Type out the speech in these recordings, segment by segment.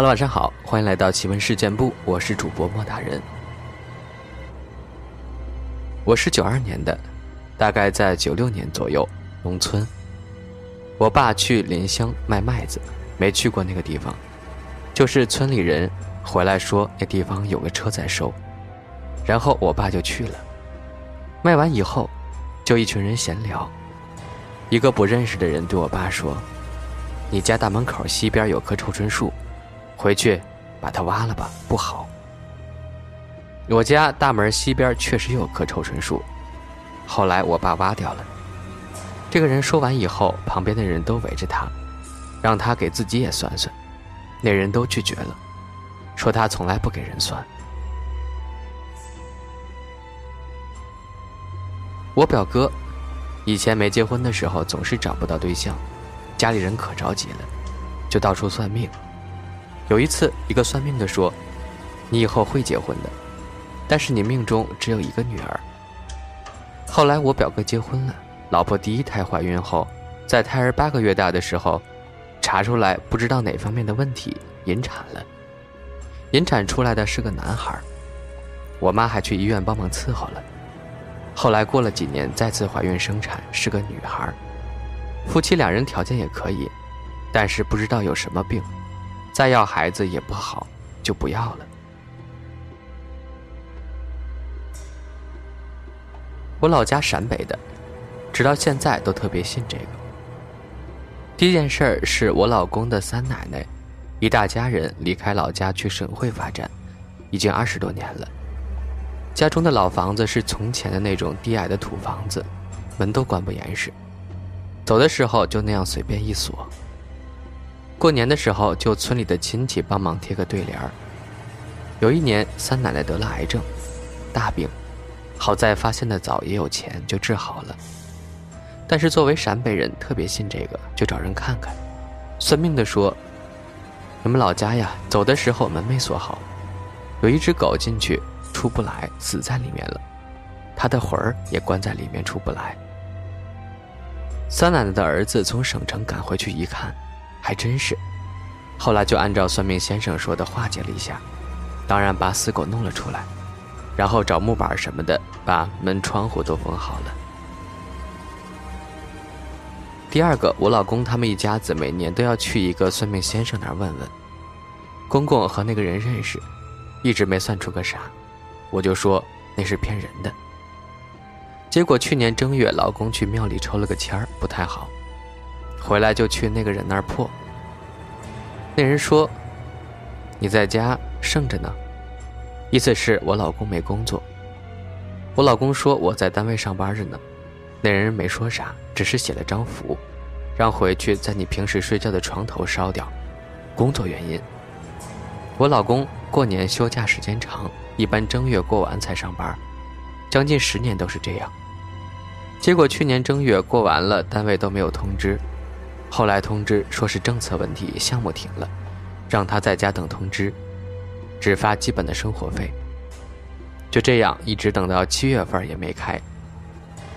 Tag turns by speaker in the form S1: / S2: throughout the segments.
S1: Hello，晚上好，欢迎来到奇闻事件部，我是主播莫大人。我是九二年的，大概在九六年左右，农村。我爸去临乡卖麦子，没去过那个地方，就是村里人回来说那地方有个车在收，然后我爸就去了。卖完以后，就一群人闲聊，一个不认识的人对我爸说：“你家大门口西边有棵臭椿树。”回去，把它挖了吧，不好。我家大门西边确实有棵臭椿树，后来我爸挖掉了。这个人说完以后，旁边的人都围着他，让他给自己也算算。那人都拒绝了，说他从来不给人算。我表哥以前没结婚的时候，总是找不到对象，家里人可着急了，就到处算命。有一次，一个算命的说：“你以后会结婚的，但是你命中只有一个女儿。”后来我表哥结婚了，老婆第一胎怀孕后，在胎儿八个月大的时候，查出来不知道哪方面的问题，引产了。引产出来的是个男孩，我妈还去医院帮忙伺候了。后来过了几年，再次怀孕生产是个女孩，夫妻两人条件也可以，但是不知道有什么病。再要孩子也不好，就不要了。我老家陕北的，直到现在都特别信这个。第一件事儿是我老公的三奶奶，一大家人离开老家去省会发展，已经二十多年了。家中的老房子是从前的那种低矮的土房子，门都关不严实，走的时候就那样随便一锁。过年的时候，就村里的亲戚帮忙贴个对联儿。有一年，三奶奶得了癌症，大病，好在发现的早，也有钱，就治好了。但是作为陕北人，特别信这个，就找人看看。算命的说：“你们老家呀，走的时候门没锁好，有一只狗进去出不来，死在里面了，它的魂儿也关在里面出不来。”三奶奶的儿子从省城赶回去一看。还真是，后来就按照算命先生说的化解了一下，当然把死狗弄了出来，然后找木板什么的把门窗户都封好了。第二个，我老公他们一家子每年都要去一个算命先生那儿问问，公公和那个人认识，一直没算出个啥，我就说那是骗人的。结果去年正月，老公去庙里抽了个签儿，不太好。回来就去那个人那儿破。那人说：“你在家剩着呢。”意思是我老公没工作。我老公说我在单位上班着呢。那人没说啥，只是写了张符，让回去在你平时睡觉的床头烧掉。工作原因。我老公过年休假时间长，一般正月过完才上班，将近十年都是这样。结果去年正月过完了，单位都没有通知。后来通知说是政策问题，项目停了，让他在家等通知，只发基本的生活费。就这样一直等到七月份也没开。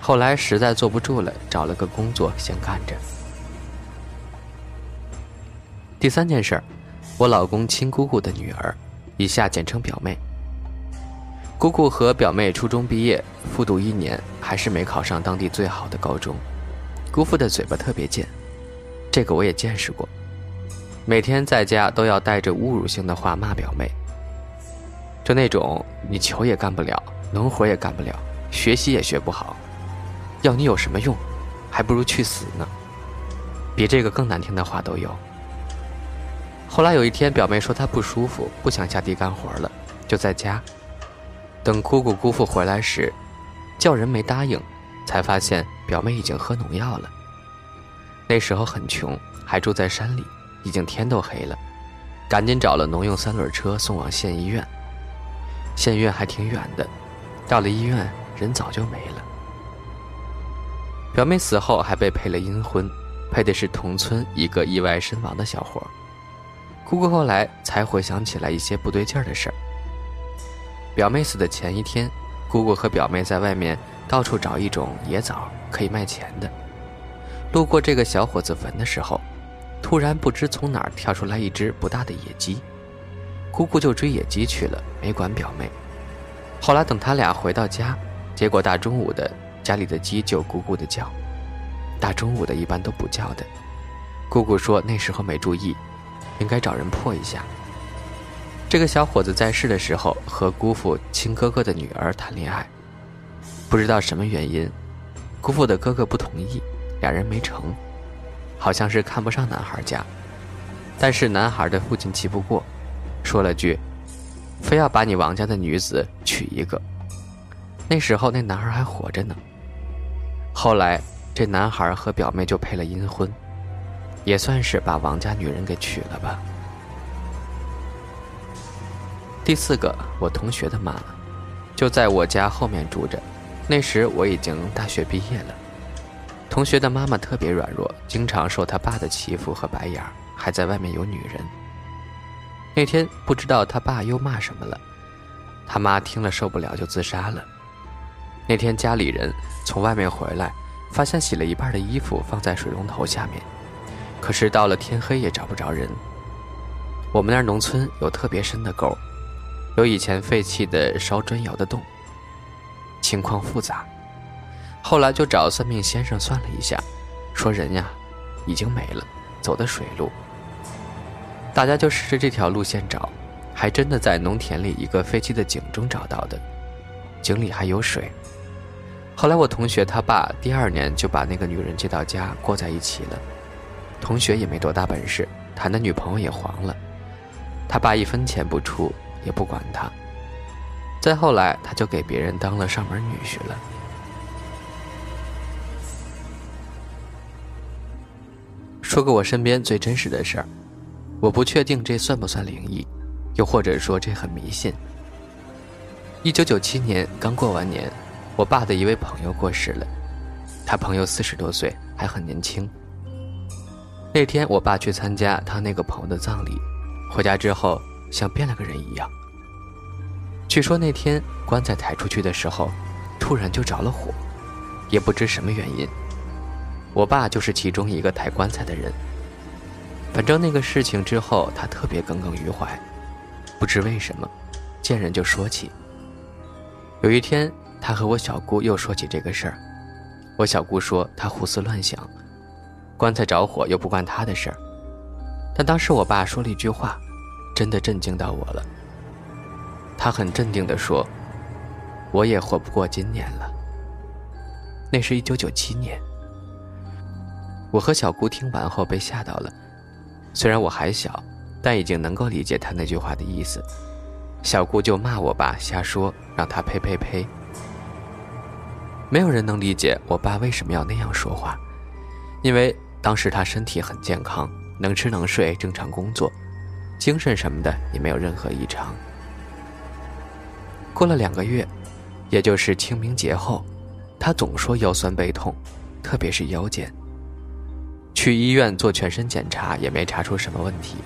S1: 后来实在坐不住了，找了个工作先干着。第三件事，我老公亲姑姑的女儿，以下简称表妹。姑姑和表妹初中毕业，复读一年，还是没考上当地最好的高中。姑父的嘴巴特别贱。这个我也见识过，每天在家都要带着侮辱性的话骂表妹，就那种你球也干不了，农活也干不了，学习也学不好，要你有什么用，还不如去死呢。比这个更难听的话都有。后来有一天，表妹说她不舒服，不想下地干活了，就在家等姑姑姑父回来时，叫人没答应，才发现表妹已经喝农药了。那时候很穷，还住在山里，已经天都黑了，赶紧找了农用三轮车送往县医院。县医院还挺远的，到了医院人早就没了。表妹死后还被配了阴婚，配的是同村一个意外身亡的小伙。姑姑后来才回想起来一些不对劲儿的事儿。表妹死的前一天，姑姑和表妹在外面到处找一种野枣，可以卖钱的。路过这个小伙子坟的时候，突然不知从哪儿跳出来一只不大的野鸡，姑姑就追野鸡去了，没管表妹。后来等他俩回到家，结果大中午的家里的鸡就咕咕的叫，大中午的一般都不叫的。姑姑说那时候没注意，应该找人破一下。这个小伙子在世的时候和姑父亲哥哥的女儿谈恋爱，不知道什么原因，姑父的哥哥不同意，俩人没成，好像是看不上男孩家，但是男孩的父亲气不过，说了句，非要把你王家的女子娶一个。那时候那男孩还活着呢。后来这男孩和表妹就配了阴婚，也算是把王家女人给娶了吧。第四个，我同学的妈，就在我家后面住着。那时我已经大学毕业了。同学的妈妈特别软弱，经常受他爸的欺负和白眼儿，还在外面有女人。那天不知道他爸又骂什么了，他妈听了受不了就自杀了。那天家里人从外面回来，发现洗了一半的衣服放在水龙头下面，可是到了天黑也找不着人。我们那儿农村有特别深的沟。有以前废弃的烧砖窑的洞，情况复杂。后来就找算命先生算了一下，说人呀已经没了，走的水路。大家就试着这条路线找，还真的在农田里一个废弃的井中找到的，井里还有水。后来我同学他爸第二年就把那个女人接到家过在一起了。同学也没多大本事，谈的女朋友也黄了，他爸一分钱不出。也不管他。再后来，他就给别人当了上门女婿了。说个我身边最真实的事儿，我不确定这算不算灵异，又或者说这很迷信。一九九七年刚过完年，我爸的一位朋友过世了，他朋友四十多岁，还很年轻。那天我爸去参加他那个朋友的葬礼，回家之后。像变了个人一样。据说那天棺材抬出去的时候，突然就着了火，也不知什么原因。我爸就是其中一个抬棺材的人。反正那个事情之后，他特别耿耿于怀，不知为什么，见人就说起。有一天，他和我小姑又说起这个事儿，我小姑说他胡思乱想，棺材着火又不关他的事儿。但当时我爸说了一句话。真的震惊到我了。他很镇定地说：“我也活不过今年了。”那是一九九七年。我和小姑听完后被吓到了。虽然我还小，但已经能够理解他那句话的意思。小姑就骂我爸瞎说，让他呸呸呸。没有人能理解我爸为什么要那样说话，因为当时他身体很健康，能吃能睡，正常工作。精神什么的也没有任何异常。过了两个月，也就是清明节后，他总说腰酸背痛，特别是腰间。去医院做全身检查也没查出什么问题。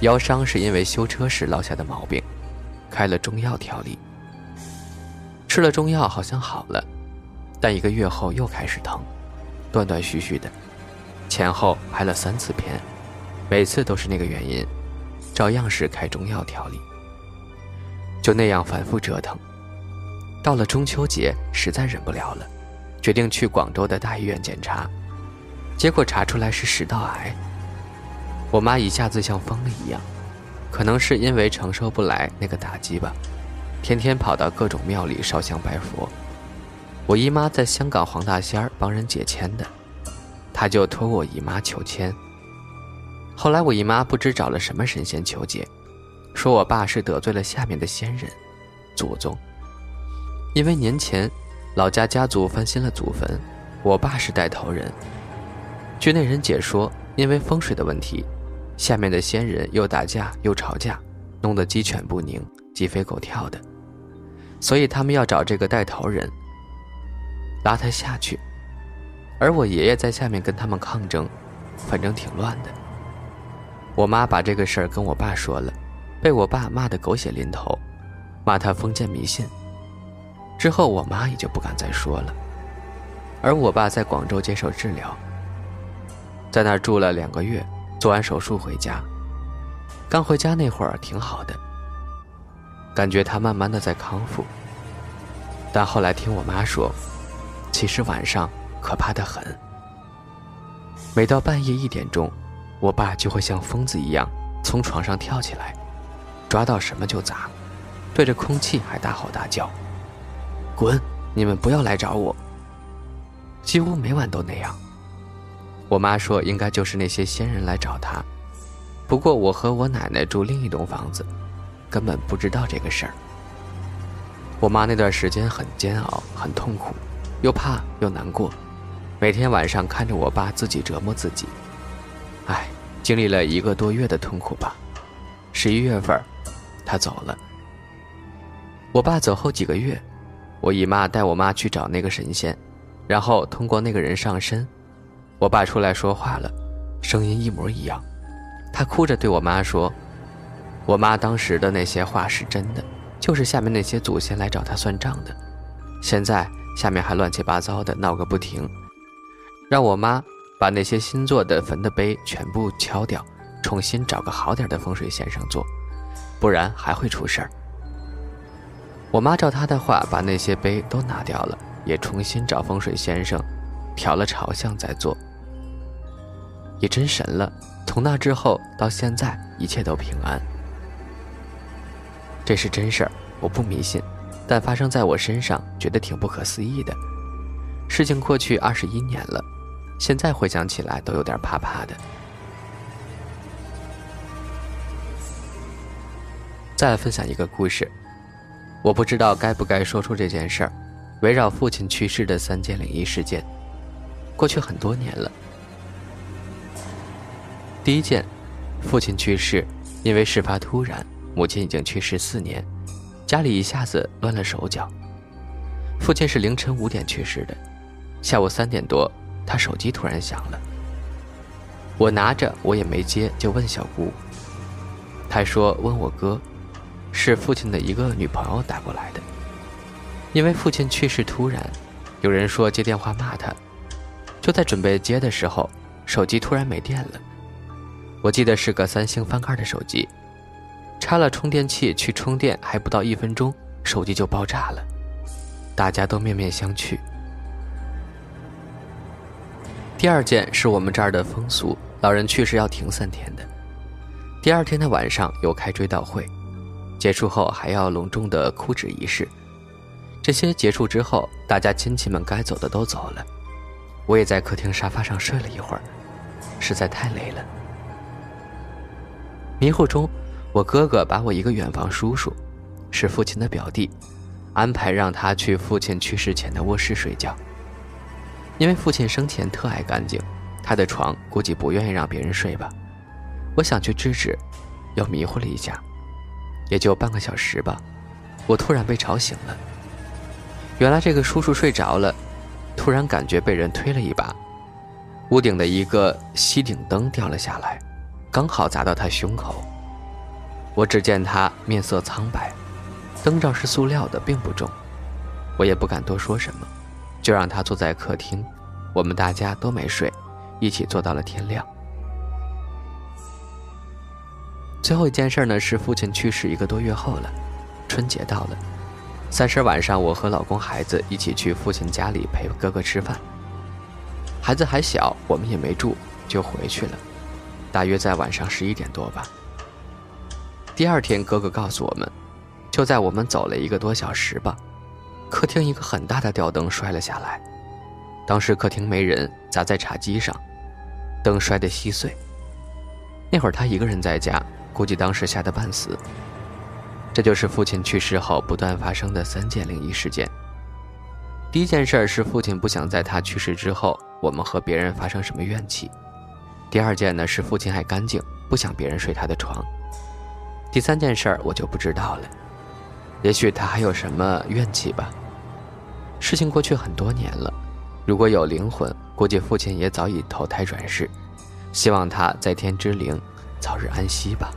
S1: 腰伤是因为修车时落下的毛病，开了中药调理。吃了中药好像好了，但一个月后又开始疼，断断续续的，前后拍了三次片。每次都是那个原因，照样是开中药调理，就那样反复折腾。到了中秋节，实在忍不了了，决定去广州的大医院检查，结果查出来是食道癌。我妈一下子像疯了一样，可能是因为承受不来那个打击吧，天天跑到各种庙里烧香拜佛。我姨妈在香港黄大仙儿帮人解签的，她就托我姨妈求签。后来我姨妈不知找了什么神仙求解，说我爸是得罪了下面的仙人、祖宗。因为年前老家家族翻新了祖坟，我爸是带头人。据那人解说，因为风水的问题，下面的仙人又打架又吵架，弄得鸡犬不宁、鸡飞狗跳的，所以他们要找这个带头人拉他下去。而我爷爷在下面跟他们抗争，反正挺乱的。我妈把这个事儿跟我爸说了，被我爸骂得狗血淋头，骂他封建迷信。之后我妈也就不敢再说了。而我爸在广州接受治疗。在那儿住了两个月，做完手术回家。刚回家那会儿挺好的，感觉他慢慢的在康复。但后来听我妈说，其实晚上可怕的很。每到半夜一点钟，我爸就会像疯子一样从床上跳起来，抓到什么就砸，对着空气还大吼大叫：“滚！你们不要来找我！”几乎每晚都那样。我妈说，应该就是那些仙人来找她。不过我和我奶奶住另一栋房子，根本不知道这个事儿。我妈那段时间很煎熬，很痛苦，又怕又难过，每天晚上看着我爸自己折磨自己。唉，经历了一个多月的痛苦吧。十一月份，他走了。我爸走后几个月，我姨妈带我妈去找那个神仙，然后通过那个人上身。我爸出来说话了，声音一模一样。他哭着对我妈说：“我妈当时的那些话是真的，就是下面那些祖先来找他算账的。现在下面还乱七八糟的闹个不停，让我妈把那些新做的坟的碑全部敲掉，重新找个好点的风水先生做，不然还会出事儿。”我妈照他的话把那些碑都拿掉了，也重新找风水先生调了朝向再做。也真神了！从那之后到现在，一切都平安。这是真事儿，我不迷信，但发生在我身上，觉得挺不可思议的。事情过去二十一年了，现在回想起来都有点怕怕的。再分享一个故事，我不知道该不该说出这件事儿，围绕父亲去世的三件灵异事件。过去很多年了。第一件，父亲去世，因为事发突然，母亲已经去世四年，家里一下子乱了手脚。父亲是凌晨五点去世的，下午三点多，他手机突然响了。我拿着，我也没接，就问小姑。她说问我哥，是父亲的一个女朋友打过来的，因为父亲去世突然，有人说接电话骂他，就在准备接的时候，手机突然没电了。我记得是个三星翻盖的手机，插了充电器去充电，还不到一分钟，手机就爆炸了，大家都面面相觑。第二件是我们这儿的风俗，老人去世要停三天的，第二天的晚上有开追悼会，结束后还要隆重的哭纸仪式。这些结束之后，大家亲戚们该走的都走了，我也在客厅沙发上睡了一会儿，实在太累了。迷糊中，我哥哥把我一个远房叔叔，是父亲的表弟，安排让他去父亲去世前的卧室睡觉。因为父亲生前特爱干净，他的床估计不愿意让别人睡吧。我想去制止，又迷糊了一下，也就半个小时吧。我突然被吵醒了。原来这个叔叔睡着了，突然感觉被人推了一把，屋顶的一个吸顶灯掉了下来。刚好砸到他胸口，我只见他面色苍白，灯罩是塑料的，并不重，我也不敢多说什么，就让他坐在客厅，我们大家都没睡，一起坐到了天亮。最后一件事呢，是父亲去世一个多月后了，春节到了，三十晚上，我和老公孩子一起去父亲家里陪哥哥吃饭，孩子还小，我们也没住，就回去了。大约在晚上十一点多吧。第二天，哥哥告诉我们，就在我们走了一个多小时吧，客厅一个很大的吊灯摔了下来，当时客厅没人，砸在茶几上，灯摔得稀碎。那会儿他一个人在家，估计当时吓得半死。这就是父亲去世后不断发生的三件灵异事件。第一件事是父亲不想在他去世之后，我们和别人发生什么怨气。第二件呢是父亲爱干净，不想别人睡他的床。第三件事儿我就不知道了，也许他还有什么怨气吧。事情过去很多年了，如果有灵魂，估计父亲也早已投胎转世。希望他在天之灵早日安息吧。